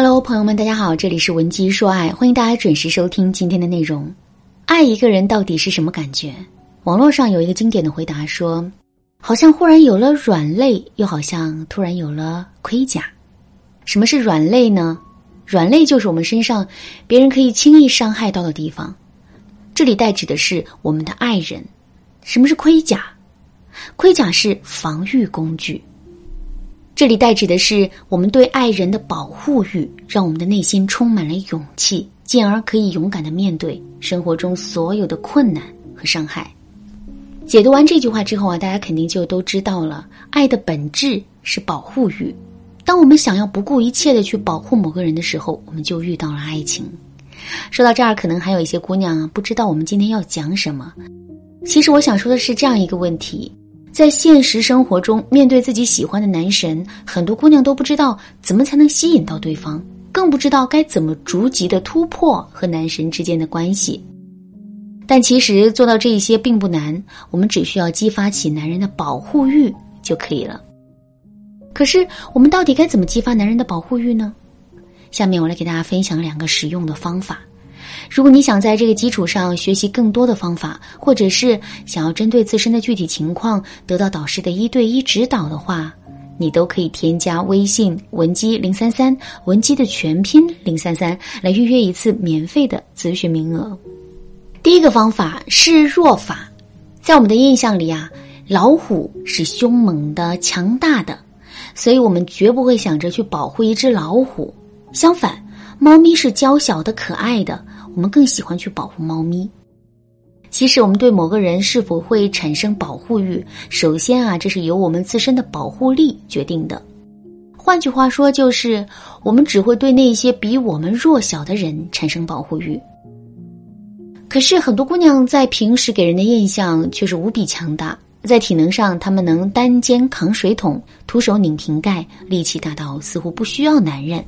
Hello，朋友们，大家好，这里是文姬说爱，欢迎大家准时收听今天的内容。爱一个人到底是什么感觉？网络上有一个经典的回答说，好像忽然有了软肋，又好像突然有了盔甲。什么是软肋呢？软肋就是我们身上别人可以轻易伤害到的地方，这里代指的是我们的爱人。什么是盔甲？盔甲是防御工具。这里代指的是我们对爱人的保护欲，让我们的内心充满了勇气，进而可以勇敢的面对生活中所有的困难和伤害。解读完这句话之后啊，大家肯定就都知道了，爱的本质是保护欲。当我们想要不顾一切的去保护某个人的时候，我们就遇到了爱情。说到这儿，可能还有一些姑娘不知道我们今天要讲什么。其实我想说的是这样一个问题。在现实生活中，面对自己喜欢的男神，很多姑娘都不知道怎么才能吸引到对方，更不知道该怎么逐级的突破和男神之间的关系。但其实做到这一些并不难，我们只需要激发起男人的保护欲就可以了。可是，我们到底该怎么激发男人的保护欲呢？下面我来给大家分享两个实用的方法。如果你想在这个基础上学习更多的方法，或者是想要针对自身的具体情况得到导师的一对一指导的话，你都可以添加微信文姬零三三，文姬的全拼零三三，来预约一次免费的咨询名额。第一个方法示弱法，在我们的印象里啊，老虎是凶猛的、强大的，所以我们绝不会想着去保护一只老虎。相反，猫咪是娇小的、可爱的。我们更喜欢去保护猫咪。其实，我们对某个人是否会产生保护欲，首先啊，这是由我们自身的保护力决定的。换句话说，就是我们只会对那些比我们弱小的人产生保护欲。可是，很多姑娘在平时给人的印象却是无比强大，在体能上，她们能单肩扛水桶，徒手拧瓶盖，力气大到似乎不需要男人。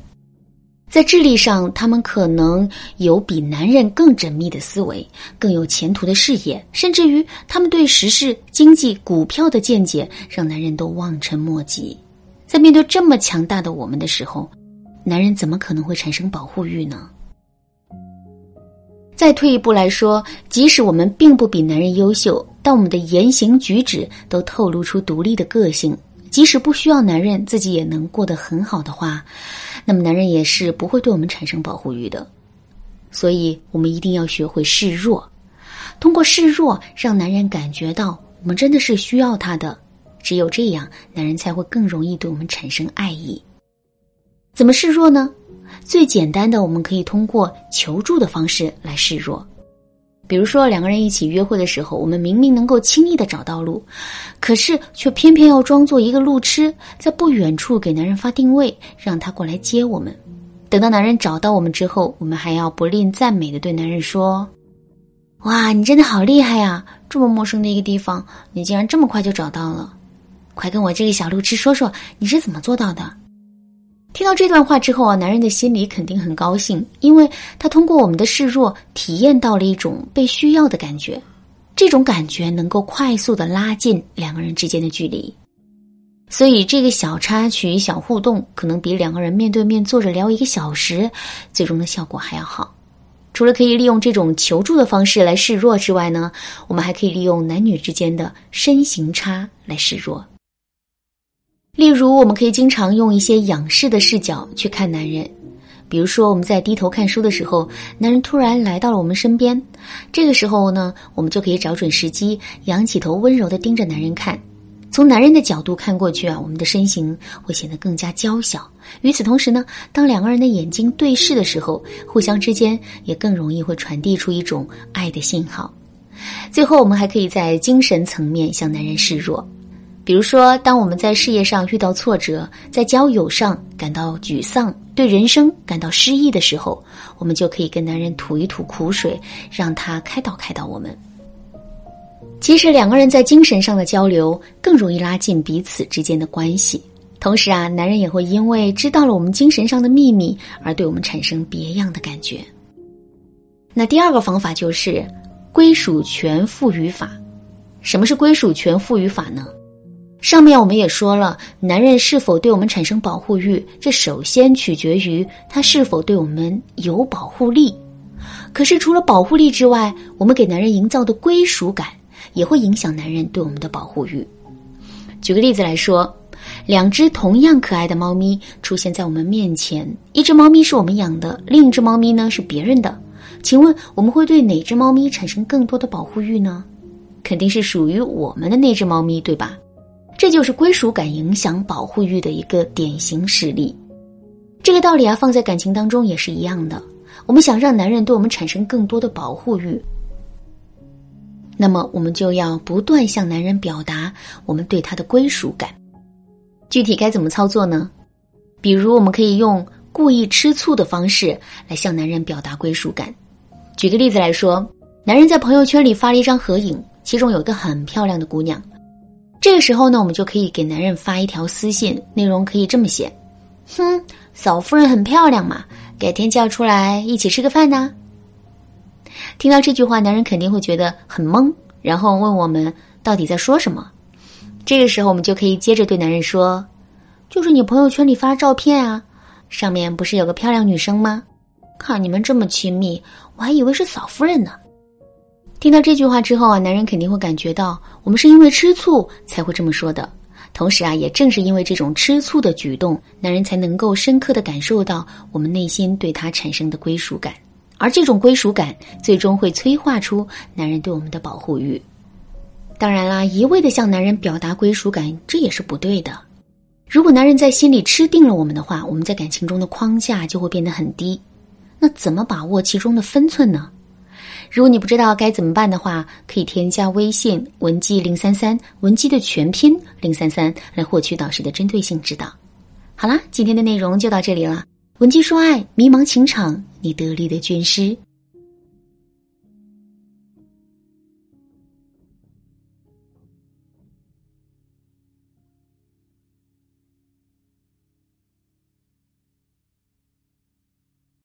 在智力上，他们可能有比男人更缜密的思维，更有前途的视野，甚至于他们对时事、经济、股票的见解，让男人都望尘莫及。在面对这么强大的我们的时候，男人怎么可能会产生保护欲呢？再退一步来说，即使我们并不比男人优秀，但我们的言行举止都透露出独立的个性，即使不需要男人，自己也能过得很好的话。那么男人也是不会对我们产生保护欲的，所以我们一定要学会示弱，通过示弱让男人感觉到我们真的是需要他的，只有这样，男人才会更容易对我们产生爱意。怎么示弱呢？最简单的，我们可以通过求助的方式来示弱。比如说，两个人一起约会的时候，我们明明能够轻易的找到路，可是却偏偏要装作一个路痴，在不远处给男人发定位，让他过来接我们。等到男人找到我们之后，我们还要不吝赞美的对男人说：“哇，你真的好厉害呀！这么陌生的一个地方，你竟然这么快就找到了，快跟我这个小路痴说说，你是怎么做到的？”听到这段话之后啊，男人的心里肯定很高兴，因为他通过我们的示弱，体验到了一种被需要的感觉，这种感觉能够快速的拉近两个人之间的距离。所以，这个小插曲、小互动，可能比两个人面对面坐着聊一个小时，最终的效果还要好。除了可以利用这种求助的方式来示弱之外呢，我们还可以利用男女之间的身形差来示弱。例如，我们可以经常用一些仰视的视角去看男人，比如说我们在低头看书的时候，男人突然来到了我们身边，这个时候呢，我们就可以找准时机，仰起头，温柔的盯着男人看。从男人的角度看过去啊，我们的身形会显得更加娇小。与此同时呢，当两个人的眼睛对视的时候，互相之间也更容易会传递出一种爱的信号。最后，我们还可以在精神层面向男人示弱。比如说，当我们在事业上遇到挫折，在交友上感到沮丧，对人生感到失意的时候，我们就可以跟男人吐一吐苦水，让他开导开导我们。其实，两个人在精神上的交流更容易拉近彼此之间的关系。同时啊，男人也会因为知道了我们精神上的秘密，而对我们产生别样的感觉。那第二个方法就是归属权赋予法。什么是归属权赋予法呢？上面我们也说了，男人是否对我们产生保护欲，这首先取决于他是否对我们有保护力。可是除了保护力之外，我们给男人营造的归属感也会影响男人对我们的保护欲。举个例子来说，两只同样可爱的猫咪出现在我们面前，一只猫咪是我们养的，另一只猫咪呢是别人的。请问我们会对哪只猫咪产生更多的保护欲呢？肯定是属于我们的那只猫咪，对吧？这就是归属感影响保护欲的一个典型实例。这个道理啊，放在感情当中也是一样的。我们想让男人对我们产生更多的保护欲，那么我们就要不断向男人表达我们对他的归属感。具体该怎么操作呢？比如，我们可以用故意吃醋的方式来向男人表达归属感。举个例子来说，男人在朋友圈里发了一张合影，其中有一个很漂亮的姑娘。这个时候呢，我们就可以给男人发一条私信，内容可以这么写：“哼，嫂夫人很漂亮嘛，改天叫出来一起吃个饭呢。”听到这句话，男人肯定会觉得很懵，然后问我们到底在说什么。这个时候，我们就可以接着对男人说：“就是你朋友圈里发照片啊，上面不是有个漂亮女生吗？看你们这么亲密，我还以为是嫂夫人呢。”听到这句话之后啊，男人肯定会感觉到我们是因为吃醋才会这么说的。同时啊，也正是因为这种吃醋的举动，男人才能够深刻的感受到我们内心对他产生的归属感，而这种归属感最终会催化出男人对我们的保护欲。当然啦，一味的向男人表达归属感，这也是不对的。如果男人在心里吃定了我们的话，我们在感情中的框架就会变得很低。那怎么把握其中的分寸呢？如果你不知道该怎么办的话，可以添加微信文姬零三三，文姬的全拼零三三，来获取导师的针对性指导。好啦，今天的内容就到这里了。文姬说爱，迷茫情场，你得力的军师。